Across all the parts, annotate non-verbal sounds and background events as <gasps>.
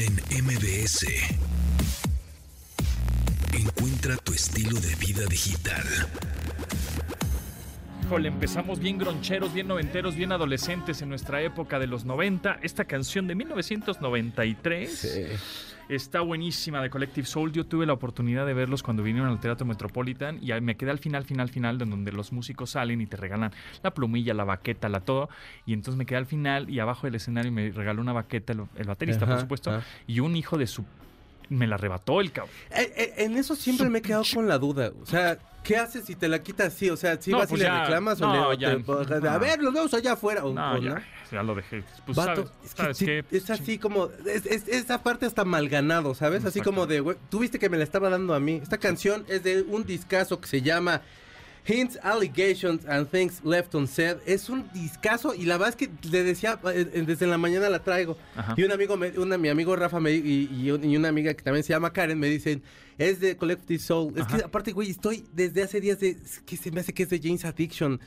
En MBS. Encuentra tu estilo de vida digital. Híjole, empezamos bien groncheros, bien noventeros, bien adolescentes en nuestra época de los 90. Esta canción de 1993 está buenísima de Collective Soul. Yo tuve la oportunidad de verlos cuando vinieron al Teatro Metropolitan y me quedé al final, final, final, de donde los músicos salen y te regalan la plumilla, la baqueta, la todo. Y entonces me quedé al final y abajo del escenario me regaló una baqueta, el, el baterista, por supuesto, ajá. y un hijo de su... Me la arrebató el cabrón. Eh, eh, en eso siempre me he quedado con la duda. O sea, ¿qué haces si te la quitas así? O sea, si No, vas pues y le reclamas no, o le ya, te- a ver, los vemos allá afuera. O, No, o ya, ya lo dejé. Pues, Vato, ¿sabes, es que ¿sabes sí, qué? es así como, es, es- esa parte está mal ganado, ¿sabes? Así como de, güey, tú viste que me la estaba dando a mí. Esta canción es de un discazo que se llama Hints, Allegations and Things Left Unsaid. Es un discazo y la verdad es que le decía, eh, eh, desde la mañana la traigo. Ajá. Y un amigo, me- una, mi amigo Rafa me- y, y un- y una amiga que también se llama Karen me dicen, es de Collective Soul. Es que aparte, güey, estoy desde hace días de, es que se me hace que es de James Addiction.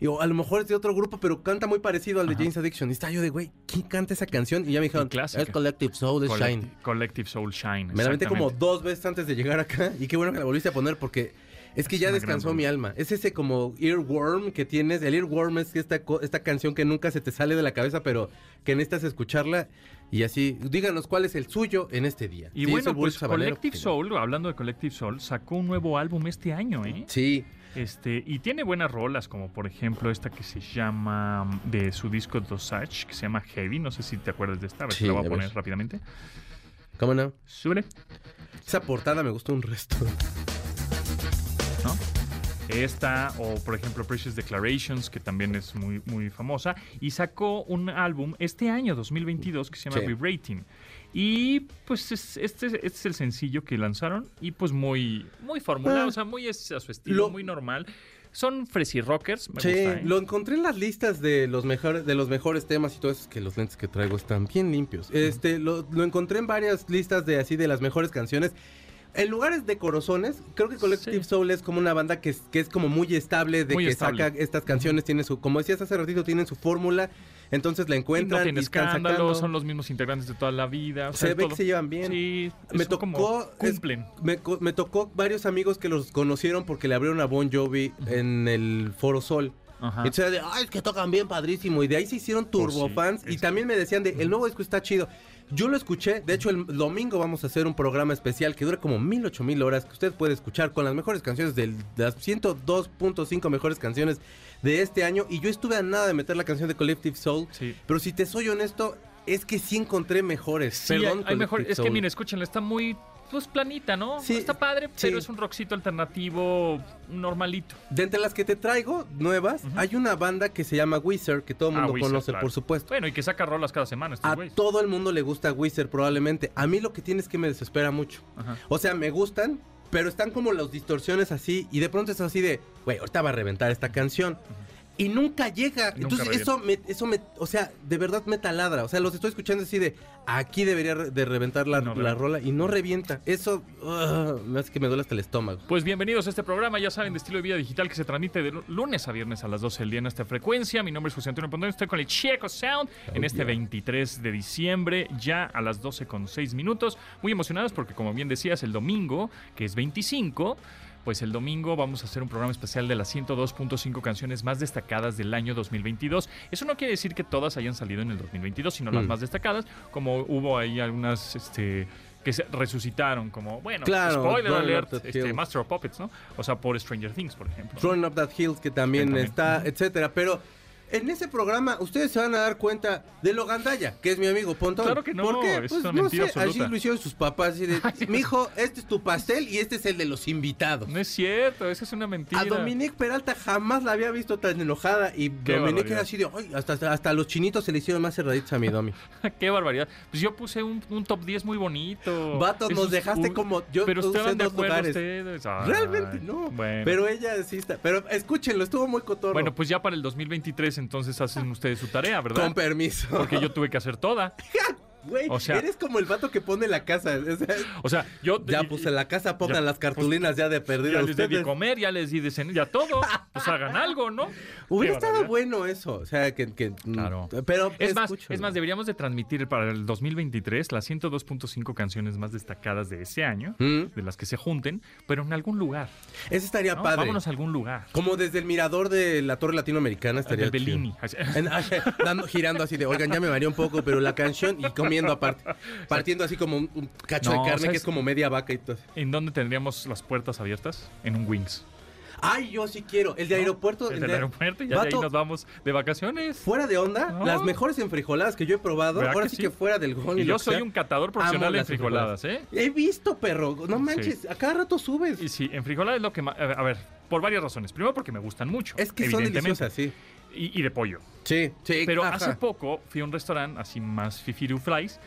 Y, o a lo mejor es de otro grupo, pero canta muy parecido al de Ajá. James Addiction. Y está yo de, güey, ¿quién canta esa canción? Y ya me dijeron, clásica. es Collective Soul, es Shine. Collective Soul Shine. Me la metí como dos veces antes de llegar acá. Y qué bueno que la volviste a poner porque es que Es ya descansó mi alma. Es ese como earworm que tienes. El earworm es esta, esta canción que nunca se te sale de la cabeza, pero que necesitas escucharla. Y así, díganos cuál es el suyo en este día. Y bueno, pues Collective Soul, hablando de Collective Soul, sacó un nuevo álbum este año, ¿eh? Sí. Este, y tiene buenas rolas, como por ejemplo esta que se llama, mm, de su disco Dosage, que se llama Heavy, no sé si te acuerdas de esta, a ver Sí, la voy a ver. poner rápidamente. ¿Cómo no? Súbele, Esa portada me gustó un resto. ¿no? Esta, o por ejemplo Precious Declarations, que también es muy, muy famosa, y sacó un álbum este año, 2022, que se llama Sí. Re-Rating. Y pues es- este, este es el sencillo que lanzaron, y pues muy, muy formulado, Ah. o sea, muy es a su estilo, Lo- muy normal. Son Fresi Rockers, me Sí, gusta, ¿eh? lo encontré en las listas de los mejores de los mejores temas y todo eso, es que los lentes que traigo están bien limpios. Este, lo, lo encontré en varias listas de así de las mejores canciones. En lugares decorosones, creo que Collective Sí. Soul es como una banda que es, que es como muy estable, de Muy que estable. saca estas canciones, tiene su, como decías hace ratito, tienen su fórmula, entonces la Y encuentran no tiene y escándalo, sacando. son los mismos integrantes de toda la vida. o Se ve todo. que se llevan bien. Sí, me como tocó es- cumplen. me tocó varios amigos que los conocieron porque le abrieron a Bon Jovi en el Foro Sol. Ajá. Entonces era de, ay, es que tocan bien padrísimo. Y de ahí se hicieron turbo sí, fans. Y también me decían de, el nuevo disco está chido. Yo lo escuché. De hecho, el domingo vamos a hacer un programa especial que dura como mil, ocho mil horas. Que usted puede escuchar con las mejores canciones del- de las 102.5 mejores canciones de este año. Y yo estuve a nada de meter la canción de Collective Soul. Sí. Pero si te soy honesto, es que sí encontré mejores. Sí, Perdón, hay, hay mejor. Es que mire, escúchenla, está muy pues planita, ¿no? Sí, está padre, sí. pero es un rockcito alternativo normalito. De entre las que te traigo, nuevas, hay una banda que se llama Wizard, que todo el Ah, mundo conoce, claro. por supuesto. Bueno, y que saca rolas cada semana A todo el mundo le gusta Wizard probablemente. A mí lo que tiene es que me desespera mucho. Ajá. O sea, me gustan, pero están como las distorsiones así y de pronto es así de, güey, ahorita va a reventar esta canción. Y nunca llega. Nunca Entonces eso me, eso me, o sea, de verdad me taladra. O sea, los estoy escuchando así de, aquí debería de reventar la, No la rola y no revienta. Eso ugh, me hace que me duele hasta el estómago. Pues bienvenidos a este programa, ya saben, de estilo de vida digital que se transmite de lu- lunes a viernes a las 12 del día en esta frecuencia. Mi nombre es José Antonio Pondón, estoy con el Checo Sound en este 23 de diciembre, ya a las 12 con 6 minutos. Muy emocionados porque, como bien decías, el domingo, que es 25, pues el domingo vamos a hacer un programa especial de las 102.5 canciones más destacadas del año 2022. Eso no quiere decir que todas hayan salido en el 2022, sino las Mm. más destacadas, como hubo ahí algunas, este que se resucitaron como, bueno, Claro, spoiler alert, este, Hill. Master of Puppets, ¿no? O sea, por Stranger Things, por ejemplo. Throwing Up That que también, Que también. está, etcétera. Pero en ese programa ustedes se van a dar cuenta de lo gandalla, que es mi amigo Pontón. Claro que no, ¿Por qué? es Pues una no mentira sé, así absoluta. lo hicieron sus papás. Así de, <laughs> mijo, este es tu pastel y este es el de los invitados. No es cierto, esa es una mentira. A Dominique Peralta jamás la había visto tan enojada y Qué Dominique barbaridad. era así de, "Ay, hasta, hasta los chinitos se le hicieron más cerraditos a mi Domi. <laughs> Qué barbaridad. Pues yo puse un, un top 10 muy bonito. Vato, nos dejaste como- yo Pero estaban de acuerdo lugares. ustedes. Ay, Realmente no. Bueno. Pero ella sí está. Pero escúchenlo, estuvo muy cotorro. Bueno, pues ya para el 2023 entonces hacen ustedes su tarea, ¿verdad? con permiso. Porque yo tuve que hacer toda. <laughs> Güey, O sea- eres como el vato que pone la casa. o sea, O sea, yo... ya, y- pues en la casa pongan ya, las cartulinas ya de Ya perdido. les di de comer, ya les di de cenar, ya todo. Pues hagan algo, ¿no? Hubiera estado barbaridad. bueno eso. O sea, que. que- Claro. Pero. Es más, es más, deberíamos de transmitir para el 2023 las 102.5 canciones más destacadas de ese año, Mm. de las que se junten, pero en algún lugar. Eso estaría ¿no? padre. Vámonos a algún lugar. Como desde el mirador de la Torre Latinoamericana estaría. Del chido. Bellini. En- <laughs> ah, dando- girando así de, oigan, ya me mareé un poco, pero la canción y comiendo aparte. <laughs> Partiendo así como un, un cacho No, de carne ¿sabes? que es como media vaca y todo. ¿En dónde tendríamos las puertas abiertas? En un Wings. Ay, yo sí quiero. El de aeropuerto. El el del de- aeropuerto y ya de ahí nos vamos de vacaciones. Fuera de onda, No. las mejores enfrijoladas que yo he probado. ¿Verdad Ahora que sí, que fuera del gol. Y yo soy sea, un catador profesional amo en las frijoladas, ¿eh? He visto, perro. No manches, a cada rato subes. Y sí, en frijoladas es lo que más... A ver, por varias razones. Primero porque me gustan mucho. Es que son deliciosas, sí. Y, y de pollo. Sí, sí. Pero ajá. hace poco fui a un restaurante así más fifiru flies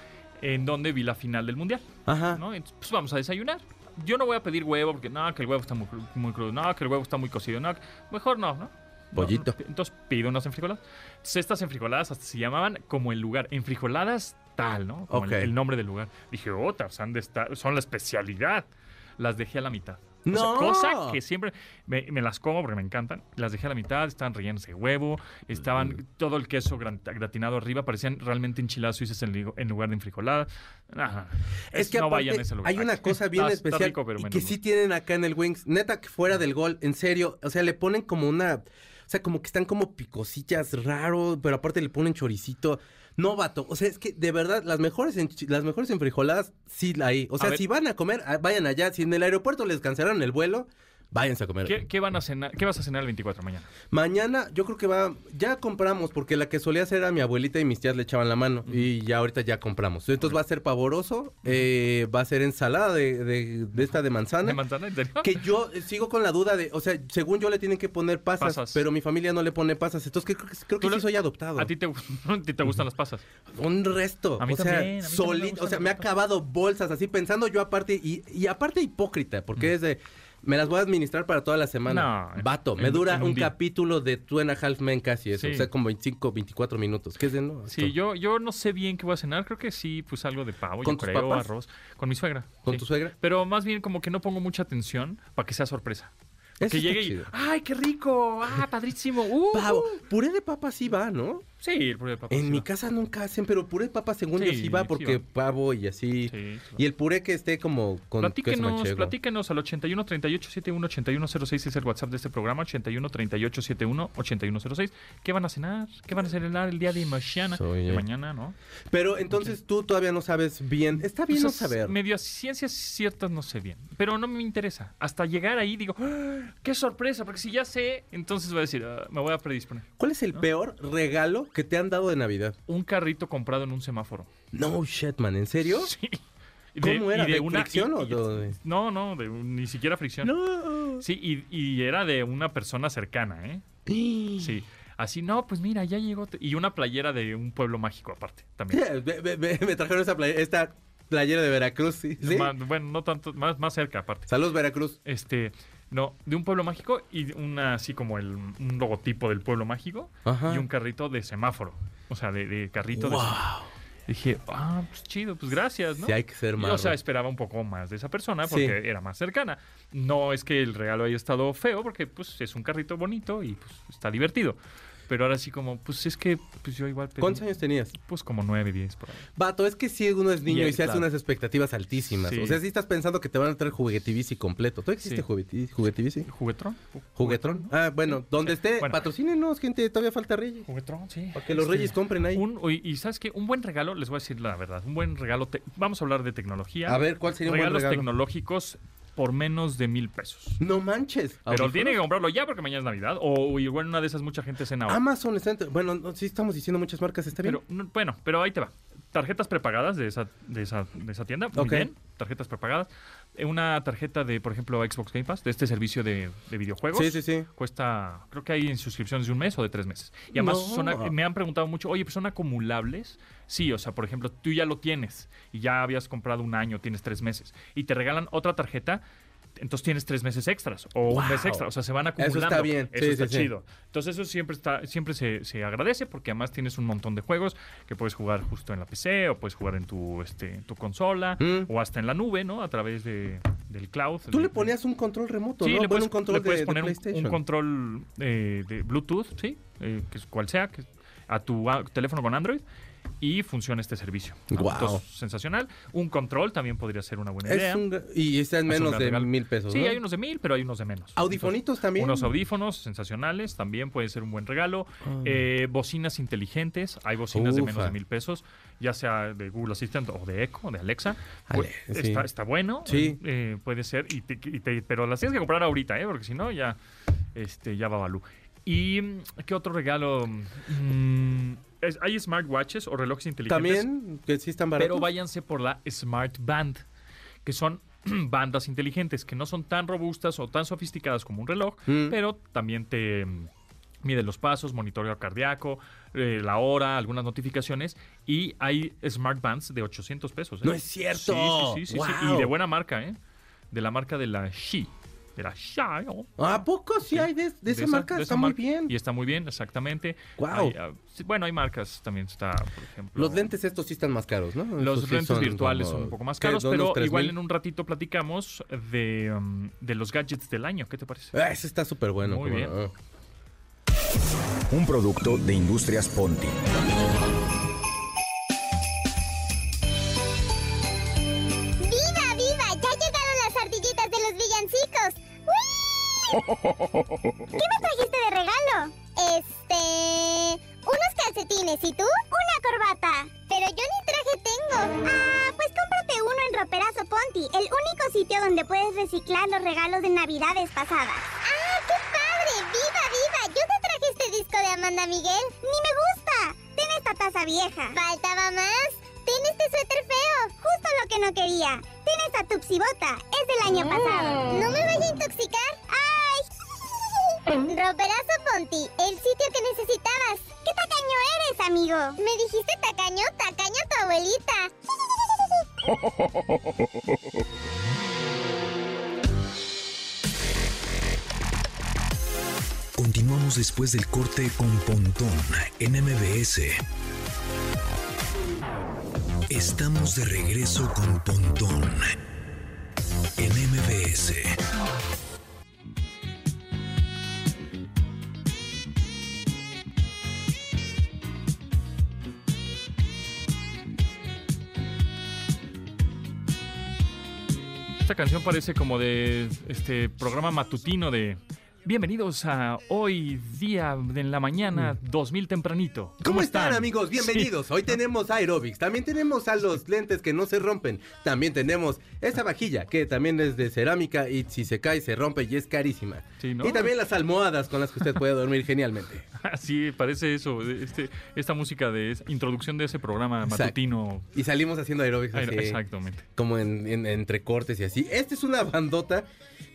en donde vi la final del mundial, Ajá. ¿no? Entonces, pues vamos a desayunar. Yo no voy a pedir huevo porque no, que el huevo está muy, muy crudo, no, que el huevo está muy cocido, no, mejor no, ¿no? Pollito. No, Entonces pido unas enfrijoladas. Entonces, estas enfrijoladas hasta se llamaban como el lugar, enfrijoladas tal, ¿no? Como el- Ok. el, nombre del lugar. Dije, oh, Tarzán de esta- son la especialidad. Las dejé a la mitad. O sea, ¡No! cosa que siempre me, me las como porque me encantan. Las dejé a la mitad, estaban rellenas de huevo, estaban todo el queso gratinado arriba, parecían realmente enchiladas suizas en, lugar de enfrijolada. Ajá. Es que no aparte, vayan a ese lugar. hay una <laughs> cosa bien Está- está especial rico, pero y menos que sí tienen acá en el Wings. Neta que fuera del gol, en serio, o sea, le ponen como una, o sea, como que están como picosillas raro, pero aparte le ponen choricito. No, vato, o sea, es que de verdad las mejores las mejores enfrijoladas sí la hay. O sea, si van a comer, ah, vayan allá, si en el aeropuerto les cancelaron el vuelo, váyanse a comer. ¿Qué, qué van a cenar? ¿Qué vas a cenar el 24 mañana? Mañana yo creo que va, ya compramos, porque la que solía hacer a mi abuelita y mis tías le echaban la mano, y ya ahorita ya compramos. Entonces va a ser pavoroso, eh, va a ser ensalada de, de- de esta de manzana. ¿De manzana? ¿En serio? Que yo eh, sigo con la duda de, o sea, según yo le tienen que poner pasas, Pasas. pero mi familia no le pone pasas, entonces creo, que- creo que Tú sí soy adoptado. ¿A ti te, <laughs> a ti te gustan las pasas? Un resto. A mí o sea, también, solito, o sea, me ha acabado bolsas así pensando yo aparte y, y aparte hipócrita, porque es de me las voy a administrar para toda la semana. No, Vato, me dura un, capítulo de Two and a Half Men casi eso, Sí. o sea, como 25, 24 minutos. ¿Qué es de no? Sí, yo, yo no sé bien qué voy a cenar. Creo que sí, pues algo de pavo, ¿Con yo tus creo, papás? arroz. Con mi suegra. ¿Con sí. tu suegra? Pero más bien como que no pongo mucha atención para que sea sorpresa. Eso que llegue y. ¡ay, qué rico! ¡Ah, padrísimo! ¡Uh! Pavo, puré de papa sí va, ¿no? Sí, el puré de papas. En sí mi va. casa nunca hacen, pero puré de papa según yo Sí, sí va sí porque va. pavo y así. Sí, sí. Y el puré que esté como con queso Platíquenos, manchego. platíquenos al 81 38 71 81 06 es el WhatsApp de este programa, 81 38 71 81 06. ¿Qué van a cenar? ¿Qué van a cenar el día de mañana? Soy, De mañana, ¿no? Pero entonces tú todavía no sabes bien. Está bien no saber. Medio ciencias ciertas no sé bien, pero no me interesa. Hasta llegar ahí digo, ¡Ah! ¡qué sorpresa! Porque si ya sé, entonces voy a decir, "Ah, me voy a predisponer. ¿Cuál es el peor regalo que te han dado de Navidad? Un carrito comprado en un semáforo. No shit, man, ¿en serio? <laughs> Sí. ¿Cómo era? y ¿De fricción o de- No, no, de ni siquiera fricción. No. Sí, y, y era de una persona cercana, ¿eh? <gasps> Sí. Así, no, pues mira, ya llegó. Y una playera de un pueblo mágico aparte, también. <laughs> Ve- Me trajeron esta playera de Veracruz, ¿sí? ¿Sí? Más- bueno, no tanto, más, más cerca aparte. Saludos, Veracruz. Este, no, de un pueblo mágico y una así como el, un logotipo del pueblo mágico Ajá. y un carrito de semáforo. O sea, de, de carrito de Wow. semáforo. Dije, ah, pues chido, pues gracias, ¿no? Sí, hay que ser malo. o sea, esperaba un poco más de esa persona Sí. porque era más cercana. No es que el regalo haya estado feo porque pues es un carrito bonito y pues está divertido. Pero ahora sí como, pues es que pues yo igual pedí, ¿Cuántos años tenías? Pues como nueve, diez por ahí. Vato, es que si uno es niño Y, y, se hace unas expectativas altísimas. Sí. O sea, si estás pensando que te van a traer juguetivici completo. ¿Tú existe Sí. jugueti- juguetivici? ¿Juguetrón? ¿Juguetrón? Ah, bueno, donde esté, Bueno. patrocínenos, gente, todavía falta Reyes. Juguetrón, sí. Para que los Este, Reyes compren ahí. Un, y, y sabes qué, un buen regalo, les voy a decir la verdad, un buen regalo, te- vamos a hablar de tecnología. A ver, ¿cuál sería un buen Regalos regalo? tecnológicos por menos de mil pesos. No manches. Pero ¿Audífonos? tiene que comprarlo ya porque mañana es Navidad. O igual una de esas mucha gente cena ahora. Amazon está Bueno, no, sí estamos diciendo muchas marcas, está bien. Pero no- bueno, pero ahí te va. Tarjetas prepagadas de esa, de esa, de esa tienda. Muy bien. Tarjetas prepagadas. Eh, Una tarjeta de, por ejemplo, Xbox Game Pass, de este servicio de, de videojuegos. sí, sí, sí. Cuesta, creo que hay en suscripciones de un mes o de tres meses. Y además No. son- me han preguntado mucho, oye, pues son acumulables. Sí, o sea, por ejemplo, tú ya lo tienes y ya habías comprado un año, tienes tres meses. Y te regalan otra tarjeta entonces tienes tres meses extras o un mes extra. O sea, se van Eso acumulando. está bien. Eso Sí, está sí, sí. chido. Entonces, eso siempre está, siempre se, se agradece porque además tienes un montón de juegos que puedes jugar justo en la PC o puedes jugar en tu, este, en tu consola Mm. o hasta en la nube, ¿no? A través de, del cloud. Tú de- le ponías un control remoto, Sí, ¿no? le Bueno, puedes, un control le puedes de, poner un- PlayStation. un, control eh, de Bluetooth, sí, eh, que es cual sea, que, a tu a- teléfono con Android y funciona este servicio. Entonces, sensacional. Un control también podría ser una buena idea. Un y está en menos de regalo. mil pesos, Sí, ¿no? hay unos de mil, pero hay unos de menos. Audifonitos también. Unos audífonos sensacionales también puede ser un buen regalo. Eh, bocinas inteligentes. Hay bocinas de menos de mil pesos, ya sea de Google Assistant o de Echo, de Alexa. Ale, Pues, sí. está, está bueno. Sí. eh, puede ser. Y te- y te- pero las tienes que comprar ahorita, ¿eh? porque si no, ya, este, ya va Balú. ¿Y mm, qué otro regalo? Mm, es- hay smartwatches o relojes inteligentes. También, que sí están baratos. Pero váyanse por la Smart Band, que son <clears throat> bandas inteligentes que no son tan robustas o tan sofisticadas como un reloj, Mm. pero también te mm, mide los pasos, monitoreo cardíaco, eh, la hora, algunas notificaciones y hay Smart Bands de 800 pesos. ¿eh? ¡No es cierto! Sí, sí, sí, sí, sí, ¡Wow! Y de buena marca, ¿eh? De la marca de la Shi. De la Xiaomi. ¿A poco sí, hay de, de esa esa- marca? de está esa muy bien. Y está muy bien, exactamente. Guau. Hay, ah, sí, bueno, hay marcas también, está, por ejemplo... Los lentes estos sí están más caros, ¿no? Los Estos lentes virtuales como- son un poco más caros, ¿De unos pero igual mil? en un ratito platicamos de, um, de los gadgets del año. ¿Qué te parece? Ah, ese está súper bueno. Muy como- bien. ah. Un producto de Industrias Ponti. ¿Qué me trajiste de regalo? Este... Unos calcetines, ¿y tú? Una corbata. Pero yo ni traje tengo. Ah, pues cómprate uno en Roperazo Ponti, el único sitio donde puedes reciclar los regalos de navidades pasadas. ¡Ah, qué padre! ¡Viva, viva! Yo te traje este disco de Amanda Miguel. ¡Ni me gusta! Ten esta taza vieja. ¿Faltaba más? Ten este suéter feo. Justo lo que no quería. Ten esta tupsibota. Es del año pasado. ¿No me vaya a intoxicar? ¡Ay! Roperazo Ponti, el sitio que necesitabas. ¿Qué tacaño eres, amigo? ¿Me dijiste tacaño? Tacaño tu abuelita. Continuamos después del corte con Pontón en MBS. Estamos de regreso con Pontón en MBS. Parece como de este programa matutino de Bienvenidos a hoy día en la mañana 2000 tempranito. Mm. ¿Cómo están, amigos? Bienvenidos. Sí. Hoy tenemos aerobics, también tenemos a los lentes que no se rompen, también tenemos esta vajilla que también es de cerámica y si se cae se rompe y es carísima. Sí, ¿no? Y también las almohadas con las que usted puede dormir genialmente. <laughs> Sí, parece eso, este, esta música de esa introducción de ese programa Exacto. matutino. Y salimos haciendo aerobics así, Exactamente. como en, en- entre cortes y así. Esta es una bandota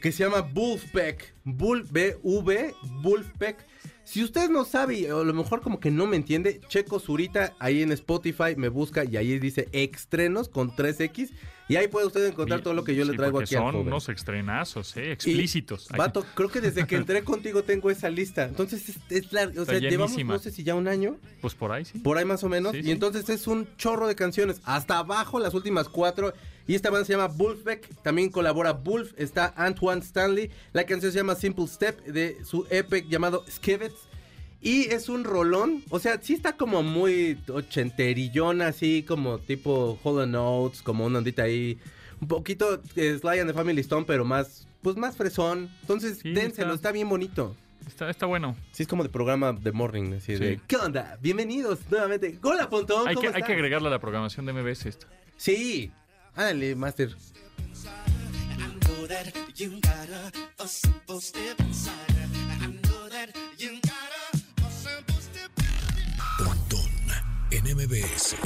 que se llama Wolfpack. Bull, B-V, Wolfpack. Si usted no sabe, o a lo mejor como que no me entiende, checo Zurita ahí en Spotify, me busca y ahí dice estrenos con 3X. Y ahí puede usted encontrar todo lo que yo le traigo aquí al son joven. unos estrenazos, eh, explícitos. Vato, creo que desde que <laughs> entré contigo tengo esa lista. Entonces, es, es o sea, llevamos, no sé si ya un año, Pues por ahí sí. por ahí más o menos. Sí, y sí. entonces es un chorro de canciones. Hasta abajo, las últimas cuatro. Y esta banda se llama Wolfbeck. También colabora Wolf. Está Antoine Stanley. La canción se llama Simple Step de su EP llamado Skivets. Y es un rolón. O sea, sí está como muy ochenterillón, así como tipo Hollow Notes, como una ondita ahí. Un poquito eh, Sly and the Family Stone, pero más, pues más fresón. Entonces, Sí, dénselo, está- está bien bonito. Está, está bueno. Sí, es como de programa de morning, así Sí. de... ¿Qué onda? Bienvenidos nuevamente. Hola, Pontón, Hay ¿cómo que, hay estás? que agregarle a la programación de MBS esto. Sí. Ándale, Master. Pontón en MBS.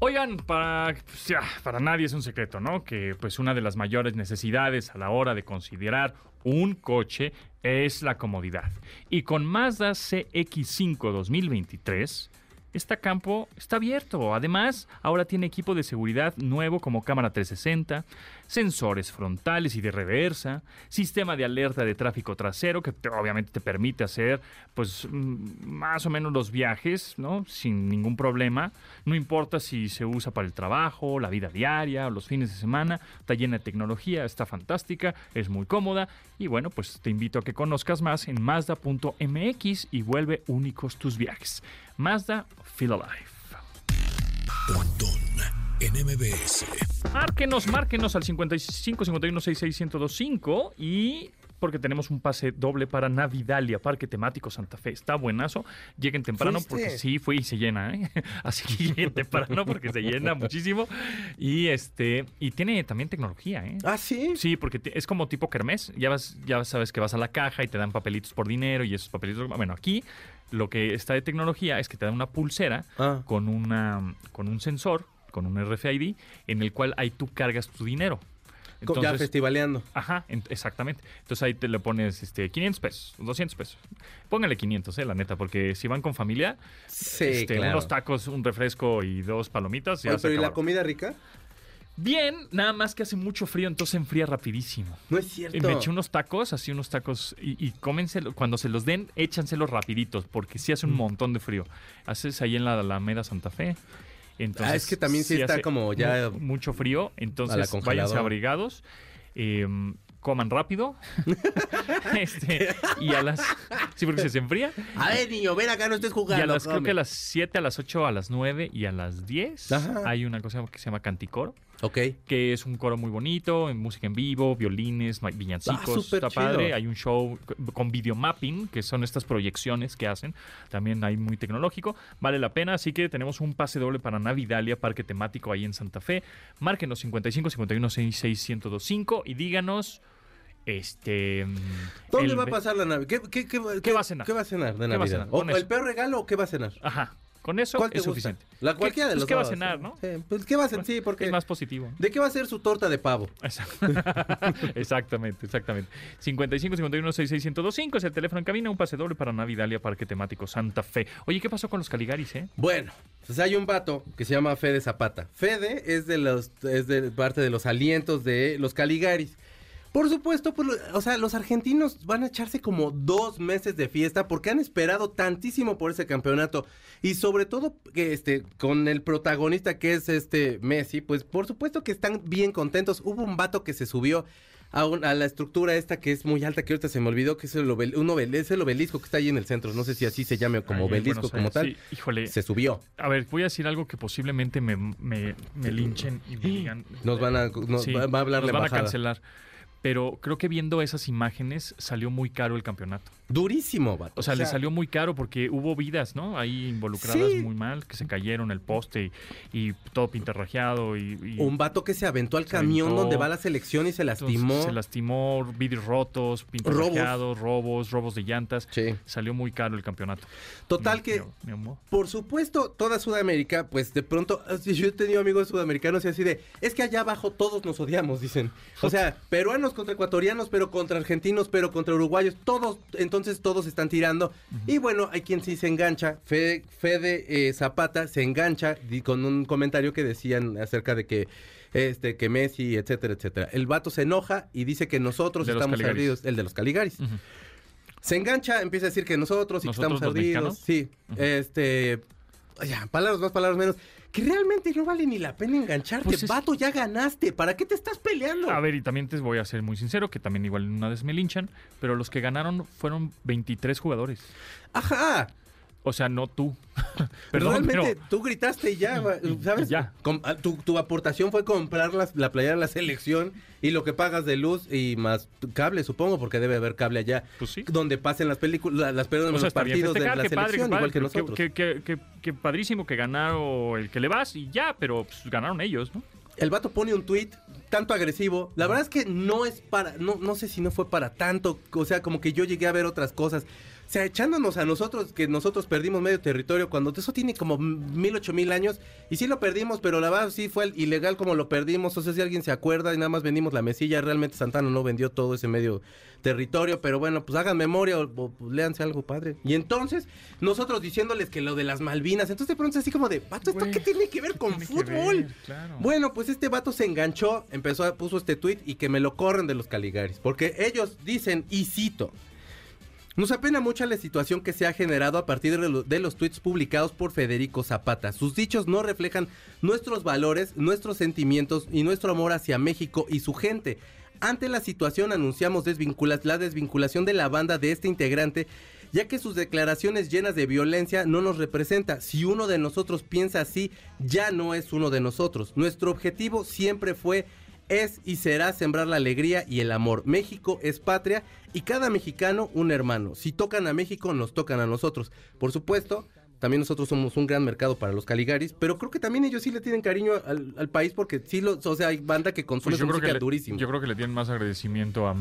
Oigan, para, pues, ya, para nadie es un secreto, ¿no? Que pues una de las mayores necesidades a la hora de considerar un coche es la comodidad. Y con Mazda CX5 2023 Este campo está abierto. Además, ahora tiene equipo de seguridad nuevo como cámara 360, sensores frontales y de reversa, sistema de alerta de tráfico trasero que te- obviamente te permite hacer pues mm, más o menos los viajes, ¿no? Sin ningún problema. No importa si se usa para el trabajo, la vida diaria o los fines de semana. Está llena de tecnología, está fantástica, es muy cómoda y bueno, pues te invito a que conozcas más en Mazda.mx y vuelve únicos tus viajes. Mazda Feel Alive. En MBS. Márquenos, márquenos al 55 51 66 1025 y porque tenemos un pase doble para Navidalia, Parque Temático Santa Fe. Está buenazo. Lleguen temprano ¿Fuiste? porque sí, fui y se llena, ¿eh? <laughs> Así que lleguen <laughs> temprano porque se llena muchísimo. Y este y tiene también tecnología, ¿eh? Ah, sí. Sí, porque es como tipo kermés. Ya vas, ya sabes que vas a la caja y te dan papelitos por dinero y esos papelitos. Bueno, aquí lo que está de tecnología es que te dan una pulsera Ah. con una con un sensor, con un RFID, en el cual ahí tú cargas tu dinero. Ya festivaleando. Ajá, en- exactamente. Entonces ahí te le pones este, 500 pesos, 200 pesos. Póngale 500, eh, la neta, porque si van con familia, Sí, este, claro. unos tacos, un refresco y dos palomitas, ya Oye, pero ¿y la comida rica? Bien, nada más que hace mucho frío, entonces se enfría rapidísimo. No es cierto. Me eché unos tacos, así unos tacos, y, y cómenselo, cuando se los den, échanselos rapiditos, porque sí Mm. hace un montón de frío. Haces ahí en la Alameda Santa Fe. Entonces, Ah, es que también sí está como ya- mu- mucho frío, entonces váyanse abrigados, eh, coman rápido, <laughs> <laughs> este, y a las... Sí, porque se enfría. A ver, niño, ven acá, no estés Y jugando. a las, creo que a las 7, a las 8, a las 9 y a las 10 Ajá. hay una cosa que se llama canticoro Ok. que es un coro muy bonito, en música en vivo, violines, villancicos, Ah, está padre. chido. Hay un show con videomapping, que son estas proyecciones que hacen, también hay muy tecnológico, vale la pena, así que tenemos un pase doble para Navidalia, parque temático ahí en Santa Fe. Márquenos 55 51 66 1025 y díganos este mm, ¿Dónde el va a pasar la Navidad? ¿Qué, qué, qué, ¿Qué va a cenar? ¿Qué va a cenar de ¿Qué va a Navidad? ¿O el peor regalo o qué va a cenar? Ajá, con eso ¿Cuál te es gusta? suficiente. La cualquiera de pues, los ¿qué va a cenar, sí. no? Sí, pues ¿qué va a cenar? Sí, porque Es más positivo. ¿De qué va a ser su torta de pavo? <laughs> Exactamente, exactamente. 55 51 66 1025 es el teléfono en cabina, un pase doble para Navidalia Parque Temático Santa Fe. Oye, ¿qué pasó con los Caligaris, eh? Bueno, pues hay un vato que se llama Fede Zapata. Fede es de los es de parte de los alientos de los Caligaris. Por supuesto, pues, o sea, los argentinos van a echarse como dos meses de fiesta porque han esperado tantísimo por ese campeonato y sobre todo que este con el protagonista que es este Messi, pues por supuesto que están bien contentos. Hubo un vato que se subió a, un- a la estructura esta que es muy alta que ahorita se me olvidó que es el, obel- un obel- es el obelisco que está ahí en el centro. No sé si así se llame como obelisco como tal. Sí, híjole. Se subió. A ver, voy a decir algo que posiblemente me, me, me linchen y me digan. Nos van a, nos Sí, va, va a hablar nos van a cancelar. Pero creo que viendo esas imágenes salió muy caro el campeonato. Durísimo, vato. O sea, le salió muy caro porque hubo vidas, ¿no? Ahí involucradas Sí. muy mal, que se cayeron el poste y, y todo pintarrajeado y, y Un vato que se aventó al Se camión aventó. donde va la selección y se entonces lastimó. se lastimó, vidrios rotos, pintarrajeados, robos, robos de llantas. Sí. Salió muy caro el campeonato. Total que, mi- mi amor. por supuesto, toda Sudamérica, pues de pronto, así, yo he tenido amigos sudamericanos y así de, es que allá abajo todos nos odiamos, dicen. O sea, peruanos contra ecuatorianos, pero contra argentinos, pero contra uruguayos, todos, entonces todos están tirando. Y bueno, hay quien sí se engancha, Fede, Fede eh, Zapata se engancha con un comentario que decían acerca de que este que Messi, etcétera, etcétera. El vato se enoja y dice que nosotros De estamos ardidos, el de los Caligaris. Se engancha, empieza a decir que nosotros y ¿Nosotros que estamos ardidos. Sí, este. Ya, palabras más, palabras menos. Que realmente no vale ni la pena engancharte. Pues es- Vato, ya ganaste. ¿Para qué te estás peleando? A ver, y también te voy a ser muy sincero, que también igual una vez me linchan, pero los que ganaron fueron 23 jugadores. Ajá. O sea, no tú. <laughs> Perdón, realmente pero tú gritaste y ya, ¿sabes? Ya. Com- ah, tu, tu aportación fue comprar las- la playera de la selección y lo que pagas de luz y más cable, supongo, porque debe haber cable allá. Pues sí. Donde pasen las películas, las perdón, O sea, los partidos de festejar, la padre, qué selección, padre, igual que nosotros. qué padrísimo que ganaron el que le vas y ya, pero pues, ganaron ellos, ¿no? El vato pone un tweet tanto agresivo. La verdad es que no es para, no, no sé si no fue para tanto. O sea, como que yo llegué a ver otras cosas. O sea, echándonos a nosotros, que nosotros perdimos medio territorio, cuando eso tiene como mil, ocho mil años, y sí lo perdimos, pero la verdad sí fue ilegal como lo perdimos, o sea, si alguien se acuerda, y nada más vendimos la mesilla, realmente Santana no vendió todo ese medio territorio, pero bueno, pues hagan memoria o, o, pues, léanse algo padre. Y entonces, nosotros diciéndoles que lo de las Malvinas, entonces de pronto así como de, vato, ¿esto Güey, qué tiene que ver con fútbol? ver, claro. Bueno, pues este vato se enganchó, empezó, a- puso este tweet y que me lo corren de los Caligaris. Porque ellos dicen, y cito, nos apena mucho la situación que se ha generado a partir de, lo- de los tweets publicados por Federico Zapata. Sus dichos no reflejan nuestros valores, nuestros sentimientos y nuestro amor hacia México y su gente. Ante la situación anunciamos la desvinculación de la banda de este integrante, ya que sus declaraciones llenas de violencia no nos representa. Si uno de nosotros piensa así, ya no es uno de nosotros. Nuestro objetivo siempre fue es y será sembrar la alegría y el amor. México es patria y cada mexicano un hermano. Si tocan a México, nos tocan a nosotros. Por supuesto, también nosotros somos un gran mercado para los Caligaris, pero creo que también ellos sí le tienen cariño al, al país porque sí, lo, o sea, hay banda que consume Pues música le, durísimo. yo creo que le tienen más agradecimiento a,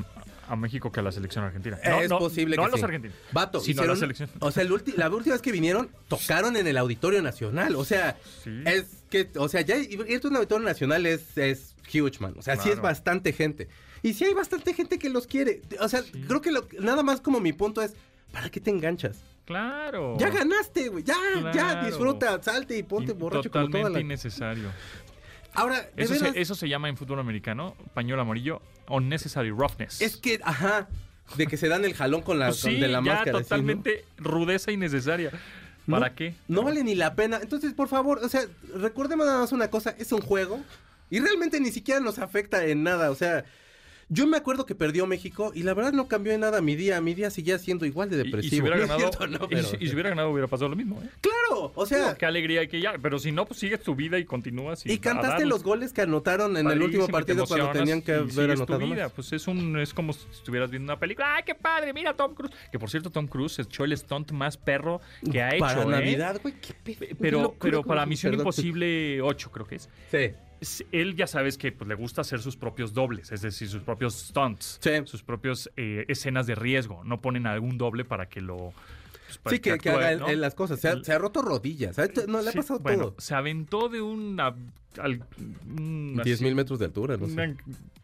a México que a la selección argentina. No, es no, posible no que a los sí. argentinos. Vato, sino a la hicieron- selección. O sea, el ulti- la última vez que vinieron, tocaron en el Auditorio Nacional. O sea, Sí. es que, o sea, ya ir a un Auditorio Nacional es, es huge, man. O sea, sí es bastante gente. Y sí hay bastante gente que los quiere. O sea, Sí. creo que lo- nada más como mi punto es, ¿para qué te enganchas? Claro. Ya ganaste, güey. Ya, ya, disfruta, salte y ponte borracho como toda la... innecesario. Ahora, Eso se, eso se llama en fútbol americano, pañuelo amarillo, unnecessary roughness. es que, ajá, de que se dan el jalón con la, Pues con- de la ya máscara. totalmente rudeza innecesaria. No, ¿Para qué? No vale ni la pena. Entonces, por favor, o sea, recordemos nada más una cosa, es un juego y realmente ni siquiera nos afecta en nada, o sea, yo me acuerdo que perdió México y la verdad no cambió en nada mi día, mi día seguía siendo igual de Y- depresivo. Y, si hubiera <laughs> ganado, no, y pero- si- y si hubiera ganado hubiera pasado lo mismo, ¿eh? Claro, o sea, qué alegría que ya, pero si no, pues sigues tu vida y continúas. y a cantaste los goles que anotaron en el último partido cuando tenían que y haber sigues tu anotado vida. más. Pues es un es como si estuvieras viendo una película. ¡Ay, qué padre! Mira Tom Cruise. Que por cierto, Tom Cruise echó el stunt más perro que ha hecho. Para ¿eh? Navidad, güey, qué Pero, pero para Misión. Imposible 8, creo que es. Sí. Él ya sabes que pues, le gusta hacer sus propios dobles, es decir, sus propios stunts, Sí. sus propios eh, escenas de riesgo. No ponen algún doble para que lo. pues, Sí, que, que actúe, haga él- ¿no? él las cosas. Se ha, El- se ha roto rodillas. ¿sabes? No, le ha pasado bueno, todo. Se aventó de una. al- un- 10 así- mil metros de altura, no sé. una-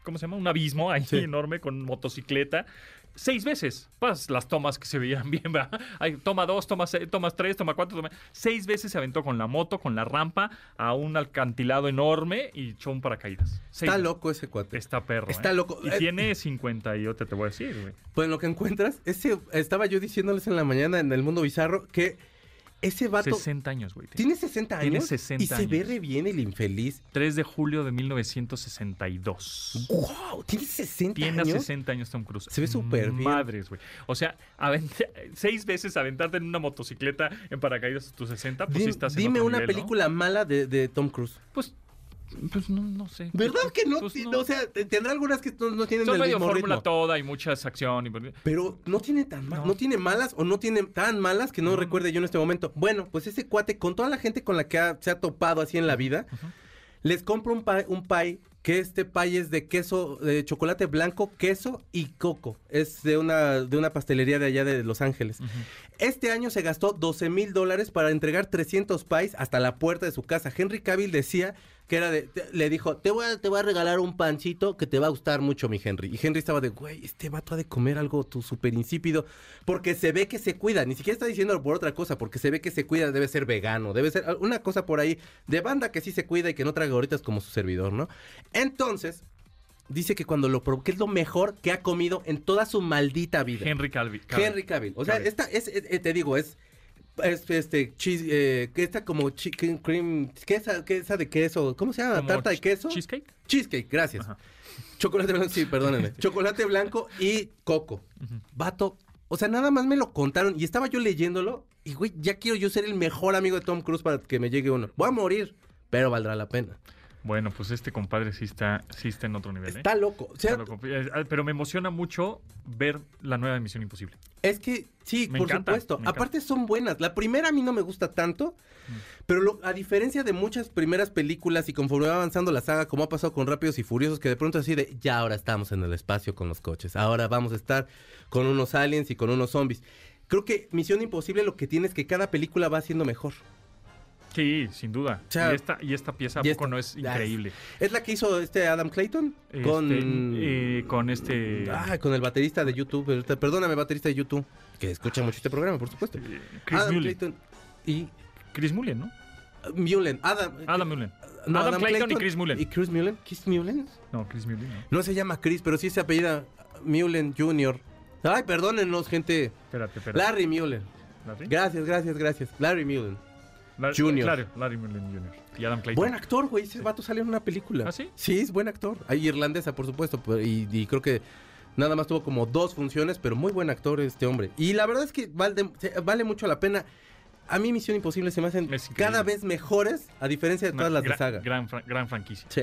¿cómo se llama? Un abismo ahí Sí. enorme con motocicleta. Seis veces. Pues las tomas que se veían <laughs> bien, ¿verdad? Ay, toma dos, toma seis, tomas tres, toma cuatro, toma... Seis veces se aventó con la moto, con la rampa, a un alcantilado enorme y echó un paracaídas. Seis Está veces. loco ese cuate. Está perro. Está ¿eh? loco. Y Eh, tiene 50 y yo te, te voy a decir, güey. Pues lo que encuentras, ese, estaba yo diciéndoles en la mañana en el mundo bizarro que ese vato 60 años, güey. tiene 60 años Tiene 60 y se ve años. re bien el infeliz. 3 de julio de 1962. ¡Wow! ¿Tiene 60 Tiene años? 60 años Tom Cruise. Se ve súper bien. Madres, güey. O sea, seis veces aventarte en una motocicleta en paracaídas a tus 60, pues Di- sí estás en dime una nivel, ¿no? película mala de, de Tom Cruise. Pues, pues no, no sé. ¿Verdad que no? Pues no. O sea, te- tendrá algunas que no, no tienen Son el medio mismo fórmula ritmo. toda y muchas acción. Y... Pero no tiene tan mal, no. Tiene malas o no tiene tan malas que no, recuerde yo en este momento. Bueno, pues ese cuate, con toda la gente con la que ha- se ha topado así en la vida, les compro un pie, un pie que este pie es de queso, de chocolate blanco, queso y coco. Es de una, de una pastelería de allá de Los Ángeles. Este año se gastó 12 mil dólares para entregar 300 pies hasta la puerta de su casa. Henry Cavill decía que era de, te- le dijo, te voy, a, te voy a regalar un pancito que te va a gustar mucho, mi Henry. Y Henry estaba de, güey, este vato ha de comer algo tu súper insípido, porque se ve que se cuida, ni siquiera está diciéndolo por otra cosa, porque se ve que se cuida, debe ser vegano, debe ser una cosa por ahí de banda que sí se cuida y que no traga gorritas como su servidor, ¿no? Entonces, dice que cuando lo probó, que es lo mejor que ha comido en toda su maldita vida. Henry Calvi. Henry Cavill. O sea, Cavill. esta es, eh, te digo, es, es este, cheese, eh, que está como chicken cream, ¿qué esa, qué esa de queso? ¿Cómo se llama? ¿Tarta de queso? Cheesecake. Cheesecake, gracias. Ajá. Chocolate blanco, sí, perdónenme. <laughs> Chocolate blanco y coco. Vato, o sea, nada más me lo contaron y estaba yo leyéndolo y, güey, ya quiero yo ser el mejor amigo de Tom Cruise para que me llegue uno. Voy a morir, pero valdrá la pena. Bueno, pues este compadre sí está, sí está en otro nivel, ¿eh? Está loco. O sea, Está loco. Eh, Pero me emociona mucho ver la nueva Misión Imposible. Es que, sí, Me por encanta, supuesto. Aparte son buenas. La primera a mí no me gusta tanto, pero lo- a diferencia de muchas primeras películas y conforme va avanzando la saga, como ha pasado con Rápidos y Furiosos, que de pronto así de, ya ahora estamos en el espacio con los coches, ahora vamos a estar con unos aliens y con unos zombies. Creo que Misión Imposible lo que tiene es que cada película va siendo mejor. Sí, sin duda. O sea, y, esta, y esta pieza, ¿a y esta- no es increíble? Es la que hizo este Adam Clayton Este, con... eh, con este... Ah, con el baterista de YouTube. Perdóname, baterista de YouTube. Que escucha mucho este programa, por supuesto. eh, Chris Adam Mullen. Clayton y Chris Mullen, ¿no? Mullen. Adam, Adam Mullen. no, Adam Clayton y Chris Mullen. ¿Y Chris Mullen? ¿Chris Mullen? No, Chris Mullen, ¿no? No se llama Chris, pero sí se apellida Mullen Jr. Ay, perdónenos, gente. Espérate, espérate. Larry Mullen. Larry. Gracias, gracias, gracias. Larry Mullen. Larry- Junior. Claro, Larry Mullen Jr. Y Adam Clayton. Buen actor, güey. Ese vato sale en una película. ¿Ah, sí? Sí, es buen actor. Hay irlandesa, por supuesto. pero- Y, y creo que nada más tuvo como dos funciones, pero muy buen actor este hombre. Y la verdad es que vale, mucho la pena. A mí Misión Imposible se me hacen cada vez mejores, a diferencia de Una todas las de saga. Gran, gran franquicia. Sí.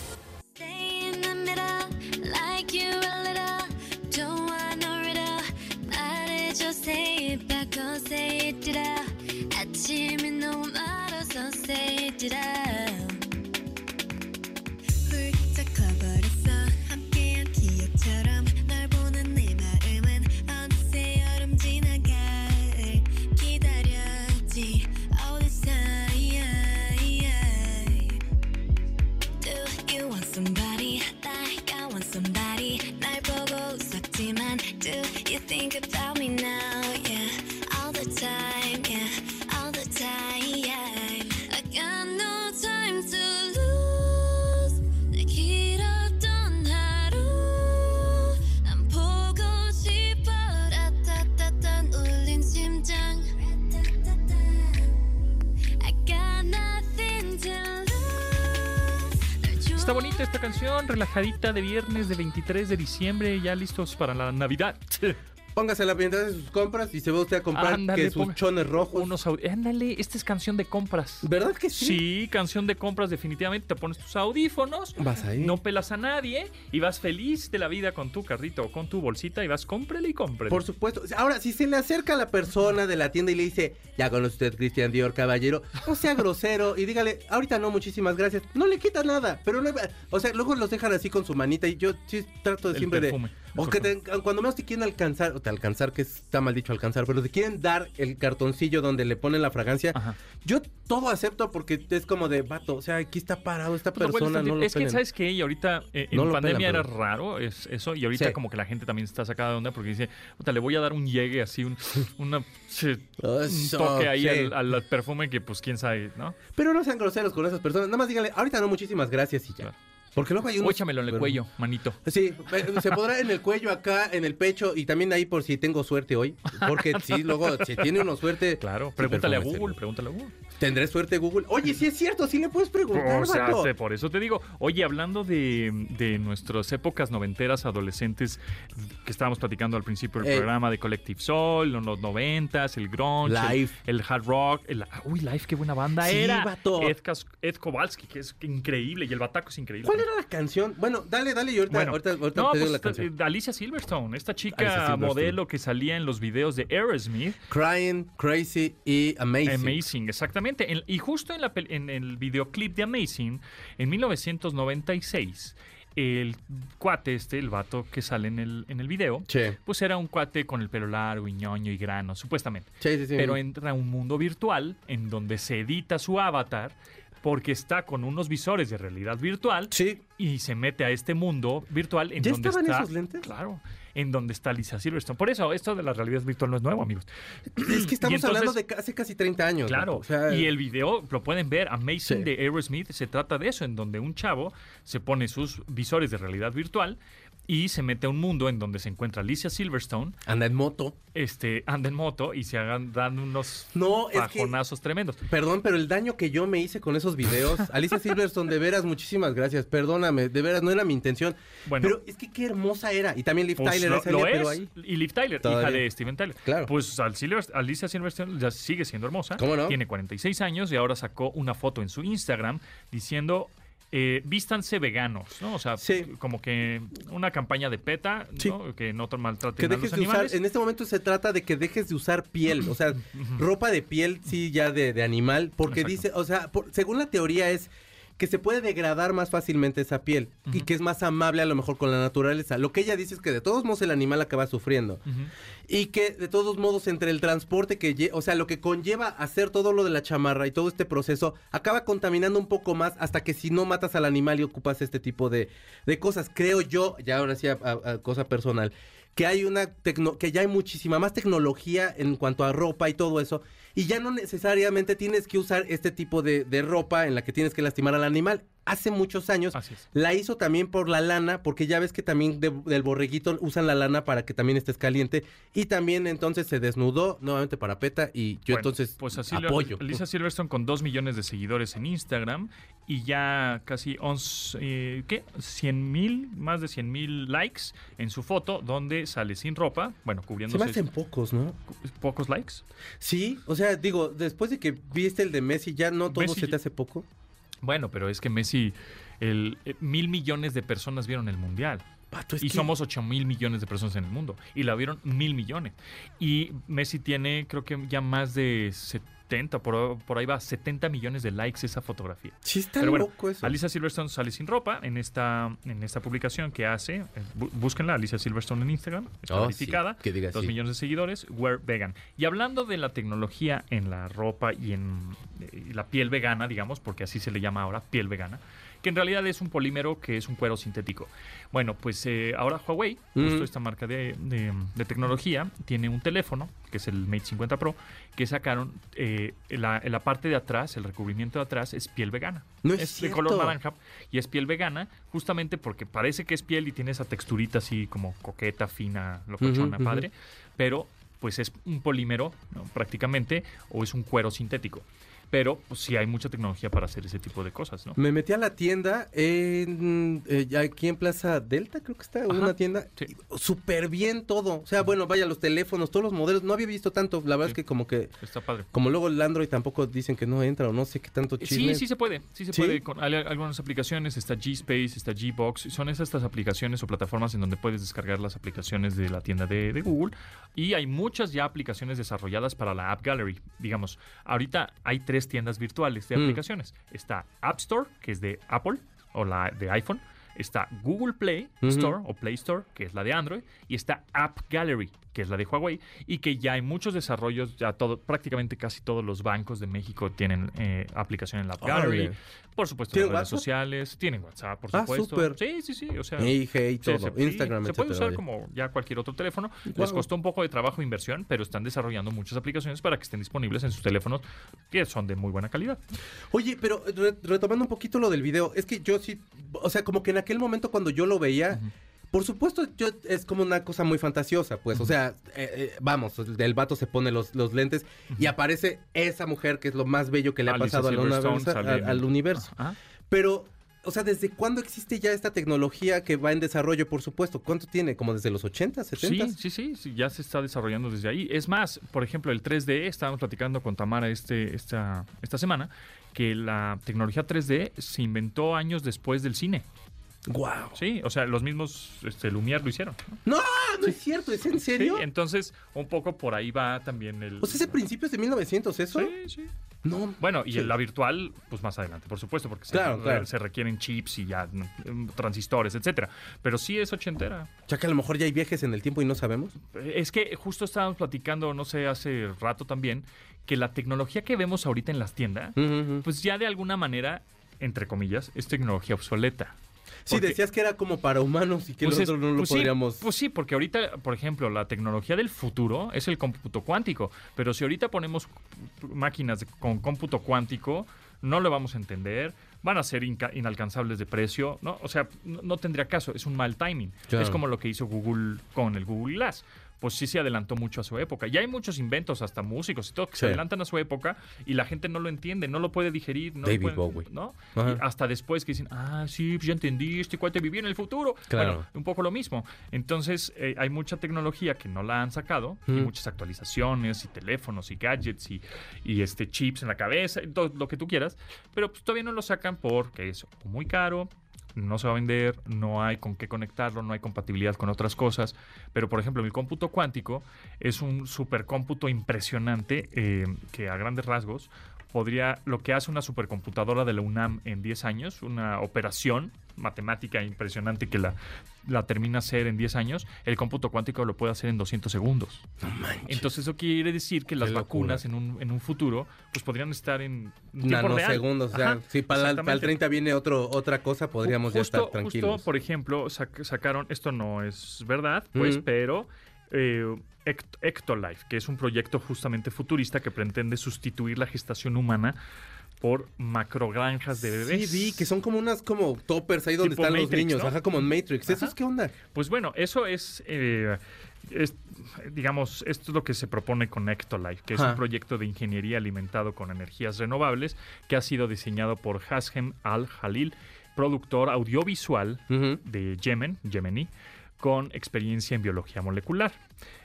Relajadita de viernes de 23 de diciembre, ya listos para la Navidad. Póngase la pendiente de sus compras y se va usted a comprar Ándale, que sus ponga- chones rojos. Unos Ándale, esta es canción de compras. ¿Verdad que sí? Sí, canción de compras definitivamente. Te pones tus audífonos, Vas ahí. no pelas a nadie y vas feliz de la vida con tu carrito o con tu bolsita y vas cómprele y cómprele. Por supuesto. Ahora, si se le acerca a la persona de la tienda y le dice, ya conoce usted Cristian Dior, caballero, no sea grosero y dígale, ahorita no, muchísimas gracias. No le quita nada, pero no, o sea, luego los dejan así con su manita y yo sí trato de El siempre perfume, de... O que te- cuando menos te quieren alcanzar, o te alcanzar, que está mal dicho alcanzar, pero te quieren dar el cartoncillo donde le ponen la fragancia, Ajá. yo todo acepto porque es como de vato, o sea, aquí está parado esta Pues persona, tantito. no lo es que. ¿sabes qué? Y ahorita eh, en No lo pandemia pelan, era pero- raro es, eso, y ahorita Sí. como que la gente también está sacada de onda porque dice, puta, le voy a dar un llegue así, un, una, toque ahí sí. al, al perfume que pues quién sabe, ¿no? Pero no sean groseros con esas personas, nada más díganle, ahorita no, muchísimas gracias y ya. Claro. Porque luego hay unos... échamelo en el pero- cuello, manito. Sí, eh, se podrá en el cuello acá, en el pecho y también ahí por si tengo suerte hoy. Porque <laughs> sí, luego, si tiene uno suerte. Claro, pregúntale a Google, pregúntale a Google. ¿Tendré suerte Google? Oye, sí es cierto, sí le puedes preguntar, O sea, vato. te- por eso te digo, oye, hablando de, de nuestras épocas noventeras, adolescentes, que estábamos platicando al principio del Ey. programa de Collective Soul, los noventas, el grunge, el- Live. El, hard rock, el, uy, Live, qué buena banda Sí, era. vato. Ed, Ed Kowalski, que es increíble, y el Bataco es increíble. ¿Cuál era la canción? Bueno, dale, dale y ahorita, Bueno, ahorita, ahorita no, te digo pues, la canción. eh, Alicia Silverstone, esta chica Silverstone. modelo que salía en los videos de Aerosmith. Crying, Crazy y Amazing. Amazing, exactamente. En- y justo en, la en el videoclip de Amazing, en 1996, el cuate este, el vato que sale en el, en el video, Sí. pues era un cuate con el pelo largo y ñoño y grano, supuestamente. Sí, sí, sí. Pero entra a un mundo virtual en donde se edita su avatar porque está con unos visores de realidad virtual Sí. y se mete a este mundo virtual en ¿Ya donde estaban está esos lentes? claro en donde está Lisa Silverstone por eso esto de la realidad virtual no es nuevo amigos Es que <clears throat> estamos entonces- hablando de hace casi 30 años. Claro, vato, o sea, y el video lo pueden ver, Amazing Sí. de Aerosmith, se trata de eso, en donde un chavo se pone sus visores de realidad virtual y se mete a un mundo en donde se encuentra Alicia Silverstone, Anda en moto. este, anda en moto y se hagan, dan unos No, es que- bajonazos tremendos. Perdón, pero el daño que yo me hice con esos videos, <laughs> Alicia Silverstone, de veras, muchísimas gracias. Perdóname, de veras, no era mi intención. Bueno. pero es que qué hermosa era. Y también Liv Pues Tyler lo, es. pero ahí. Y Liv Tyler, hija Todavía. de Steven Tyler. Claro. Pues Al Silver- Alicia Silverstone ya sigue siendo hermosa. ¿Cómo no? Tiene 46 años y ahora sacó una foto en su Instagram diciendo. Eh, vístanse veganos, ¿no? O sea, Sí. como que una campaña de PETA, Sí. ¿no? Que no maltraten Que a los dejes de usar, en este momento se trata de que dejes de usar piel, o sea, ropa de piel, sí, ya de, de animal, porque Exacto. dice, o sea, por- según la teoría es que se puede degradar más fácilmente esa piel y que es más amable a lo mejor con la naturaleza. Lo que ella dice es que de todos modos el animal acaba sufriendo y que de todos modos entre el transporte que, o sea, lo que conlleva hacer todo lo de la chamarra y todo este proceso acaba contaminando un poco más hasta que si no matas al animal y ocupas este tipo de, de cosas, creo yo, ya ahora sí a, a- a cosa personal, que hay una tecno- que ya hay muchísima más tecnología en cuanto a ropa y todo eso y ya no necesariamente tienes que usar este tipo de, de ropa en la que tienes que lastimar al animal. Hace muchos años la hizo también por la lana, porque ya ves que también de- del borreguito usan la lana para que también estés caliente. Y también entonces se desnudó nuevamente para PETA y yo Bueno, entonces pues así lo- apoyo. Lisa Silverstone con 2 millones de seguidores en Instagram y ya casi 11, eh, ¿qué? 100 mil, más de 100 mil likes en su foto donde sale sin ropa, bueno, Se cubriéndose me hacen pocos, ¿no? pocos likes. Sí, o sea, digo, después de que viste el de Messi, ya no todo Messi- se te hace poco. Bueno, pero es que Messi, el, eh, mil millones de personas vieron el mundial. Pato, y que- somos 8 mil millones de personas en el mundo. Y la vieron mil millones. Y Messi tiene, creo que ya más de 70, por, por ahí va, 70 millones de likes esa fotografía. Sí, está Pero bueno, loco eso. Alicia Silverstone sale sin ropa en esta, en esta publicación que hace. eh, bú- Búsquenla, Alicia Silverstone en Instagram. Está Oh, verificada. sí, que millones de seguidores. Wear vegan. Y hablando de la tecnología en la ropa y en eh, la piel vegana, digamos, porque así se le llama ahora, piel vegana, que en realidad es un polímero que es un cuero sintético. Bueno, pues eh, ahora Huawei, justo esta marca de, de- de tecnología, tiene un teléfono, que es el Mate 50 Pro, que sacaron eh, la, parte de atrás, el recubrimiento de atrás, es piel vegana. No es de color naranja y es piel vegana, justamente porque parece que es piel y tiene esa texturita así como coqueta, fina, locochona, Ujú, ujú. padre, pero pues es un polímero ¿no? prácticamente o es un cuero sintético. Pero pues, sí hay mucha tecnología para hacer ese tipo de cosas, ¿no? Me metí a la tienda en, eh, aquí en Plaza Delta, creo que está, una tienda. sí. Súper bien todo. O sea, bueno, vaya, los teléfonos, todos los modelos. No había visto tanto. La verdad Sí. es que como que, Está padre. como luego el Android tampoco dicen que no entra o no sé qué tanto chisme. Sí, sí se puede, sí se ¿Sí? puede. Con algunas aplicaciones, está G-Space, está G-Box, son esas estas aplicaciones o plataformas en donde puedes descargar las aplicaciones de la tienda de, de Google. Y hay muchas ya aplicaciones desarrolladas para la App Gallery. Digamos, ahorita hay tres tiendas virtuales de Mm. aplicaciones. Está App Store, que es de Apple o la de iPhone. Está Google Play. Store o Play Store, que es la de Android, y está App Gallery, que es la de Huawei, y que ya hay muchos desarrollos, ya todo, prácticamente casi todos los bancos de México tienen eh, aplicación en la App Gallery. Órale. Por supuesto, ¿Tienen en redes WhatsApp? sociales, tienen WhatsApp, por Ah, supuesto. súper. Sí, sí, sí, o sea... Hey, sí, todo. se, Instagram, se puede etcétera, usar como ya cualquier otro teléfono. Les Guau. costó un poco de trabajo e inversión, pero están desarrollando muchas aplicaciones para que estén disponibles en sus teléfonos que son de muy buena calidad. Oye, pero re- retomando un poquito lo del video, es que yo sí, o sea, como que en aquel momento cuando yo lo veía, por supuesto, yo es como una cosa muy fantasiosa, pues, o sea, eh, eh, vamos, el vato se pone los, los lentes y aparece esa mujer que es lo más bello que le ha pasado al, universo- al- universo. Pero, o sea, ¿desde cuándo existe ya esta tecnología que va en desarrollo, por supuesto? ¿Cuánto tiene? ¿Como desde los 80, 70? Sí, sí, sí, sí, ya se está desarrollando desde ahí. Es más, por ejemplo, el 3D, estábamos platicando con Tamara este, esta, esta semana, que la tecnología 3D se inventó años después del cine. ¡Guau! Sí, o sea, los mismos este, Lumière lo hicieron. ¿no? No, no es cierto, ¿es en serio? Sí, entonces, un poco por ahí va también el... o sea, ¿es de principios de 1900 eso? Sí, sí. No. Bueno, y Sí. en la virtual, pues más adelante, por supuesto, porque se- Claro, claro. se requieren chips y ya mm, transistores, etcétera. Pero sí es ochentera. Ya que a lo mejor ya hay viajes en el tiempo y no sabemos. Es que justo estábamos platicando, no sé, hace rato también, que la tecnología que vemos ahorita en las tiendas, pues ya de alguna manera, entre comillas, es tecnología obsoleta. Sí, Porque- decías que era como para humanos y que Pues es- nosotros no lo pues sí, podríamos. pues sí, porque ahorita, por ejemplo, la tecnología del futuro es el cómputo cuántico. Pero si ahorita ponemos máquinas con cómputo cuántico, no lo vamos a entender. van a ser inalcanzables de precio, ¿no? O sea, no, no tendría caso, es un mal timing. Claro. Es como lo que hizo Google con el Google Glass. Pues sí se adelantó mucho a su época. Y hay muchos inventos, hasta músicos y todo, que se adelantan a su época y la gente no lo entiende, no lo puede digerir. No David Bowie. Y hasta después que dicen, ah, sí, pues ya entendí, este cuate vivía en el futuro. Claro. Bueno, un poco lo mismo. Entonces, eh, hay mucha tecnología que no la han sacado, y Mm. muchas actualizaciones, y teléfonos, y gadgets, y, y, este chips en la cabeza, y todo lo que tú quieras, pero pues, todavía no lo sacan porque es muy caro, no se va a vender, no hay con qué conectarlo, no hay compatibilidad con otras cosas. Pero, por ejemplo, el cómputo cuántico es un supercómputo impresionante eh, que a grandes rasgos podría, lo que hace una supercomputadora de la UNAM en 10 años, una operación matemática impresionante que la, la termina a hacer en 10 años, el cómputo cuántico lo puede hacer en 200 segundos. Entonces eso quiere decir que las vacunas en un, en un futuro pues podrían estar en. Nanosegundos, o sea, Ajá, si para, el- para el exactamente. 30 viene otro, otra cosa, podríamos ya estar tranquilos. Justo, por ejemplo, sac- sacaron, esto no es verdad, pues, pero eh, Ect- Ectolife, que es un proyecto justamente futurista que pretende sustituir la gestación humana por macrogranjas de bebés. Sí, vi que son como unas como toppers ahí donde Tipo están los niños, ¿no? ajá, como en Matrix. ¿Eso es qué onda? Pues bueno, eso es, eh, es, digamos, esto es lo que se propone con Ectolife, que es un proyecto de ingeniería alimentado con energías renovables que ha sido diseñado por Hashem Al-Halil, productor audiovisual de Yemen, yemení, con experiencia en biología molecular.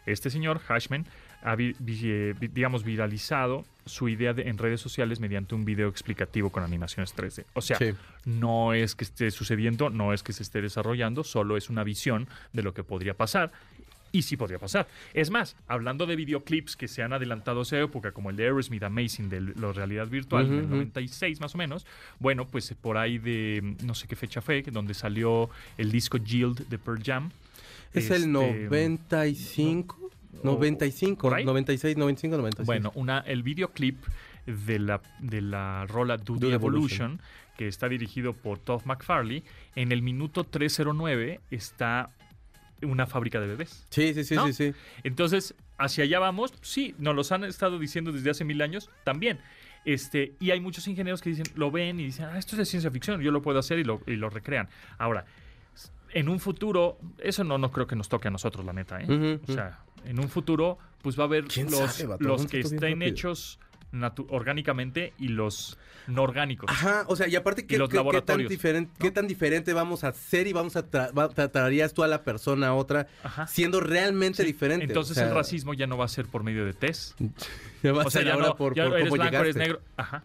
Este señor, Hashman, ha, vi- vi- eh, digamos, viralizado su idea de- en redes sociales mediante un video explicativo con animaciones 3D. O sea, Sí. no es que esté sucediendo, no es que se esté desarrollando, solo es una visión de lo que podría pasar. Y sí podría pasar. Es más, hablando de videoclips que se han adelantado a esa época, como el de Aerosmith Amazing de la realidad virtual, Ujú, del ujú. 96 más o menos, bueno, pues por ahí de no sé qué fecha fue, donde salió el disco Yield de Pearl Jam. Es el Este, 95, no, 95, ¿por ahí? 96, 95, 96. Bueno, una, el videoclip de la, de la rola Do, Do the Evolution, Evolution. que está dirigido por Todd McFarley, en el minuto 309 está una fábrica de bebés. Sí, sí, sí, ¿no? sí, sí. Entonces, hacia allá vamos. Sí, nos los han estado diciendo desde hace mil años también. Este, y hay muchos ingenieros que dicen, lo ven y dicen, ah, esto es de ciencia ficción, yo lo puedo hacer y lo, y lo recrean. Ahora, en un futuro, eso no, no creo que nos toque a nosotros, la neta, ¿eh? O sea, en un futuro, pues va a haber ¿Quién los, sabe, que estén hechos orgánicamente y los no orgánicos. Ajá, o sea, y aparte, ¿qué, los qué- qué tan, diferente, ¿qué tan diferente vamos a hacer y vamos a tra- va- tratarías tú a la persona a otra Ajá. siendo realmente Sí, diferente? Entonces O sea, el racismo ya no va a ser por medio de test. <laughs> ya va a O sea, ser ya ahora no, por, ya por eres cómo blanco, eres negro. Ajá.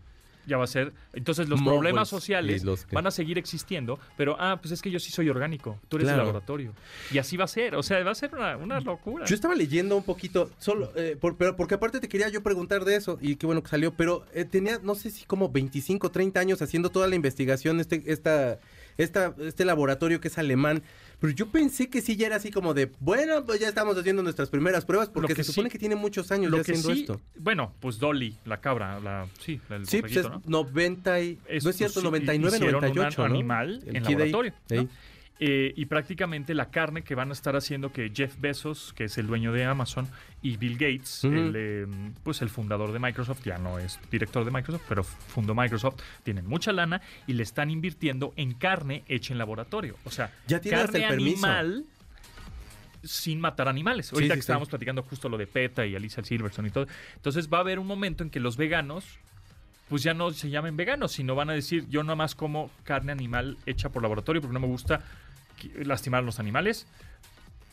Ya va a ser. Entonces los problemas sociales los que- van a seguir existiendo, pero ah, pues es que yo sí soy orgánico. Tú eres Claro. el laboratorio. Y así va a ser. O sea, va a ser una, una locura. Yo estaba leyendo un poquito, solo, eh, por- pero porque aparte te quería yo preguntar de eso, y qué bueno que salió, pero eh, tenía, no sé si como 25, 30 años haciendo toda la investigación, este, esta, esta, este laboratorio que es alemán, pero yo pensé que sí ya era así como de, bueno, pues ya estamos haciendo nuestras primeras pruebas, porque que se supone sí- que tiene muchos años Lo ya que haciendo sí, esto. bueno, pues Dolly, la cabra, la, sí, el Sí, pues es ¿no? 90 y, no es cierto, sí, 99, hicieron un 98, ¿no? animal El en laboratorio. ¿no? Eh, y prácticamente la carne que van a estar haciendo que Jeff Bezos, que es el dueño de Amazon, y Bill Gates, el, eh, pues el fundador de Microsoft, ya no es director de Microsoft, pero fundó Microsoft, tienen mucha lana y le están invirtiendo en carne hecha en laboratorio. O sea, Ya tiene hasta carne el animal sin matar animales. Ahorita sí, que sí. estábamos platicando justo lo de PETA y Alicia Silverstone y todo. Entonces va a haber un momento en que los veganos pues ya no se llamen veganos, sino van a decir yo nada más como carne animal hecha por laboratorio porque no me gusta lastimar a los animales.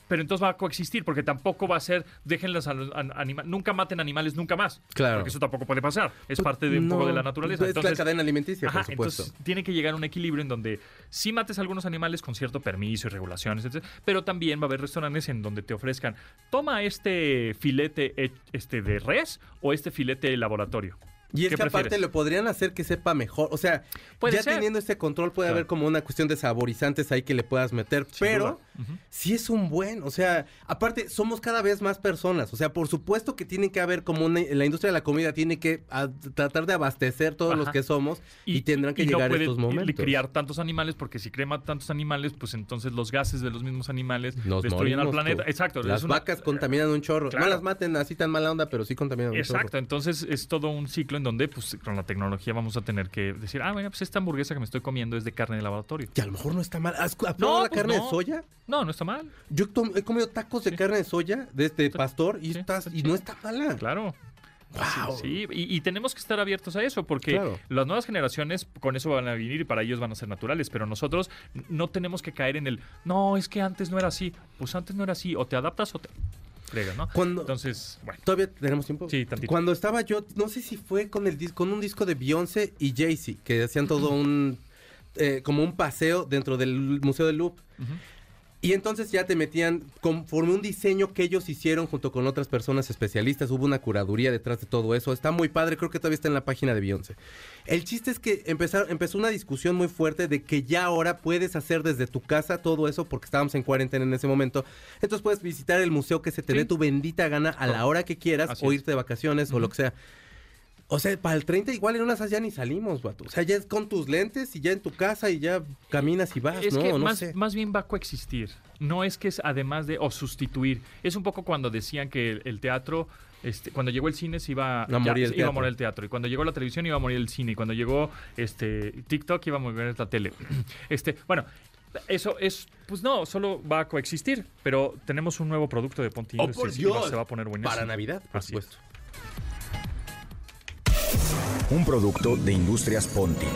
Pero entonces va a coexistir porque tampoco va a ser déjenlos a los an- anima- nunca maten animales nunca más. Claro. Porque eso tampoco puede pasar. Es parte de un poco de la naturaleza. Es Entonces, la cadena alimenticia, Ajá, por supuesto. entonces tiene que llegar a un equilibrio en donde sí mates a algunos animales con cierto permiso y regulaciones, etc. Pero también va a haber restaurantes en donde te ofrezcan, toma este filete este de res o este filete de laboratorio. Y es ¿Qué que aparte prefieres? lo podrían hacer que sepa mejor. O sea, Puede ya ser. teniendo este control puede Claro. haber como una cuestión de saborizantes ahí que le puedas meter. Sin pero duda. sí es un buen, o sea, aparte somos cada vez más personas, o sea, por supuesto que tiene que haber como una- la industria de la comida tiene que a- tratar de abastecer todos los Ajá. que somos y, tendrán que y no llegar puede estos momentos. criar tantos animales porque si crema tantos animales, pues entonces los gases de los mismos animales Nos destruyen al planeta. tú. Exacto. Las una- vacas contaminan un chorro. Claro. No las maten así tan mala onda, pero sí contaminan un chorro. Exacto, entonces es todo un ciclo en donde pues con la tecnología vamos a tener que decir, ah, bueno, pues esta hamburguesa que me estoy comiendo es de carne de laboratorio. Que a lo mejor no está mal. ¿Has probado la pues carne no. de soya? No, no está mal, Yo he comido tacos de carne de soya de este pastor y, Sí. y no está mala. claro. Wow. Sí, y, y tenemos que estar abiertos a eso, porque Claro. las nuevas generaciones con eso van a venir y para ellos van a ser naturales, pero nosotros no tenemos que caer en el, no, es que antes no era así, pues antes no era así, o te adaptas o te fregas, ¿no? Cuando- Entonces, bueno, ¿Todavía tenemos tiempo? Sí, tantito. Cuando estaba yo, no sé si fue con el con un disco de Beyoncé y Jay-Z, que hacían todo un eh, como un paseo dentro del Museo del Louvre. Y entonces ya te metían conforme un diseño que ellos hicieron junto con otras personas especialistas. Hubo una curaduría detrás de todo eso. Está muy padre, creo que todavía está en la página de Beyoncé. El chiste es que empezaron, empezó una discusión muy fuerte de que ya ahora puedes hacer desde tu casa todo eso porque estábamos en cuarentena en ese momento. Entonces puedes visitar el museo que se te Sí. dé tu bendita gana a la hora que quieras Así o irte de vacaciones o lo que sea. O sea, para el 30 igual en unas ya ni salimos, vato. O sea, ya es con tus lentes y ya en tu casa y ya caminas y vas, es ¿no? que no más, sé. más bien va a coexistir. No es que es además de o sustituir. Es un poco cuando decían que el, el teatro, este, cuando llegó el cine se iba, A morir el iba a teatro. morir el teatro. Y cuando llegó la televisión iba a morir el cine. Y cuando llegó este TikTok iba a morir la tele. <clears throat> este, bueno. Eso es, pues no, solo va a coexistir, pero tenemos un nuevo producto de Ponti ¡Oh, Industries por y va- Dios! se va a poner buenísimo. Para Navidad, por Así es. Un producto de Industrias Ponti.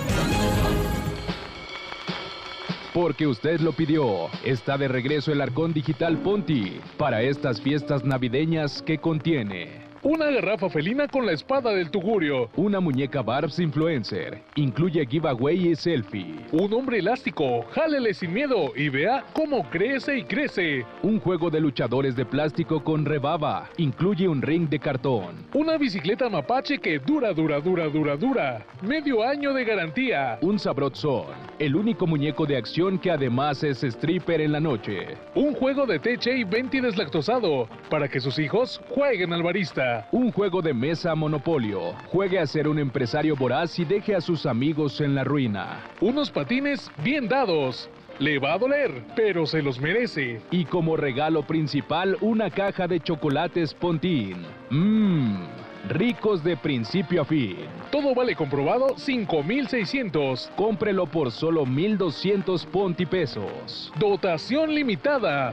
Porque usted lo pidió, está de regreso el Arcón Digital Ponti para estas fiestas navideñas que contiene Una garrafa felina con la espada del tugurio. una muñeca Barbs Influencer, incluye giveaway y selfie, Un hombre elástico. Jálele sin miedo y vea cómo crece y crece. un juego de luchadores de plástico con rebaba, incluye un ring de cartón, Una bicicleta mapache que dura, dura, dura, dura, dura. Medio año de garantía. un sabrozón, el único muñeco de acción que además es stripper en la noche, Un juego de teche y venti deslactosado para que sus hijos jueguen al barista. Un juego de mesa Monopolio, juegue a ser un empresario voraz y deje a sus amigos en la ruina. Unos patines bien dados. Le va a doler, pero se los merece. Y como regalo principal, una caja de chocolates Pontín. Mmm, ricos de principio a fin. Todo vale comprobado 5600. Cómprelo por solo 1200 Ponti pesos. Dotación limitada.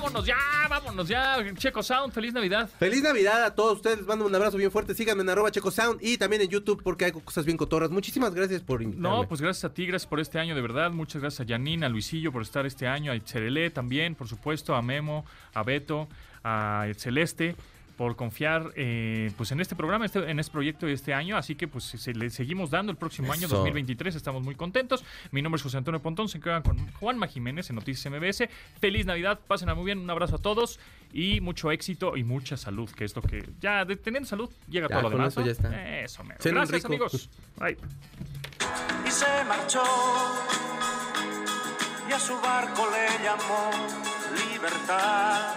Vámonos ya, vámonos ya. Checo Sound, feliz Navidad. Feliz Navidad a todos ustedes. Les mando un abrazo bien fuerte. Síganme en arroba checosound y también en YouTube porque hay cosas bien cotorras. Muchísimas gracias por invitarme. No, pues gracias a ti, gracias por este año, de verdad. Muchas gracias a Janine, a Luisillo por estar este año, a Cerelé también, por supuesto, a Memo, a Beto, a Celeste por confiar eh, pues en este programa, este- en este proyecto de este año. Así que pues se, le seguimos dando el próximo año, Eso. 2023. Estamos muy contentos. Mi nombre es José Antonio Pontón. Se quedan con Juanma Jiménez en Noticias MBS. Feliz Navidad, pásenla muy bien. Un abrazo a todos y mucho éxito y mucha salud, que es lo que ya de, teniendo salud llega Ya, todo lo demás. eso ¿no? ya está. Eso, mero. Gracias, rico. amigos. Bye. y se marchó. Y a su barco le llamó libertad.